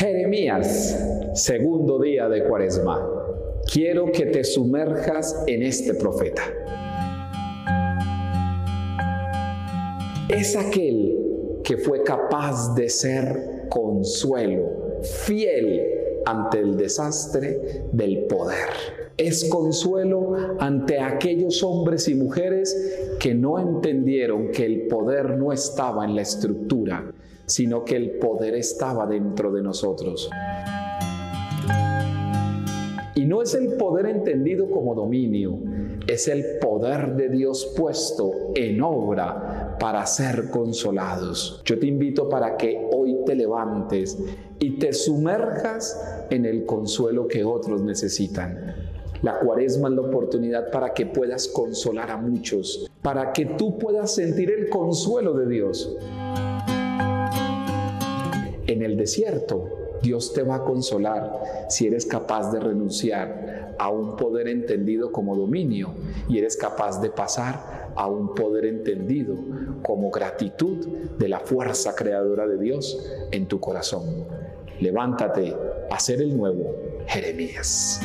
Jeremías, segundo día de Cuaresma. Quiero que te sumerjas en este profeta. Es aquel que fue capaz de ser consuelo, fiel ante el desastre del poder. Es consuelo ante aquellos hombres y mujeres que no entendieron que el poder no estaba en la estructura, sino que el poder estaba dentro de nosotros. Y no es el poder entendido como dominio, es el poder de Dios puesto en obra para ser consolados. Yo te invito para que hoy te levantes y te sumerjas en el consuelo que otros necesitan. La cuaresma es la oportunidad para que puedas consolar a muchos, para que tú puedas sentir el consuelo de Dios. En el desierto, Dios te va a consolar si eres capaz de renunciar a un poder entendido como dominio y eres capaz de pasar a un poder entendido como gratitud de la fuerza creadora de Dios en tu corazón. Levántate a ser el nuevo Jeremías.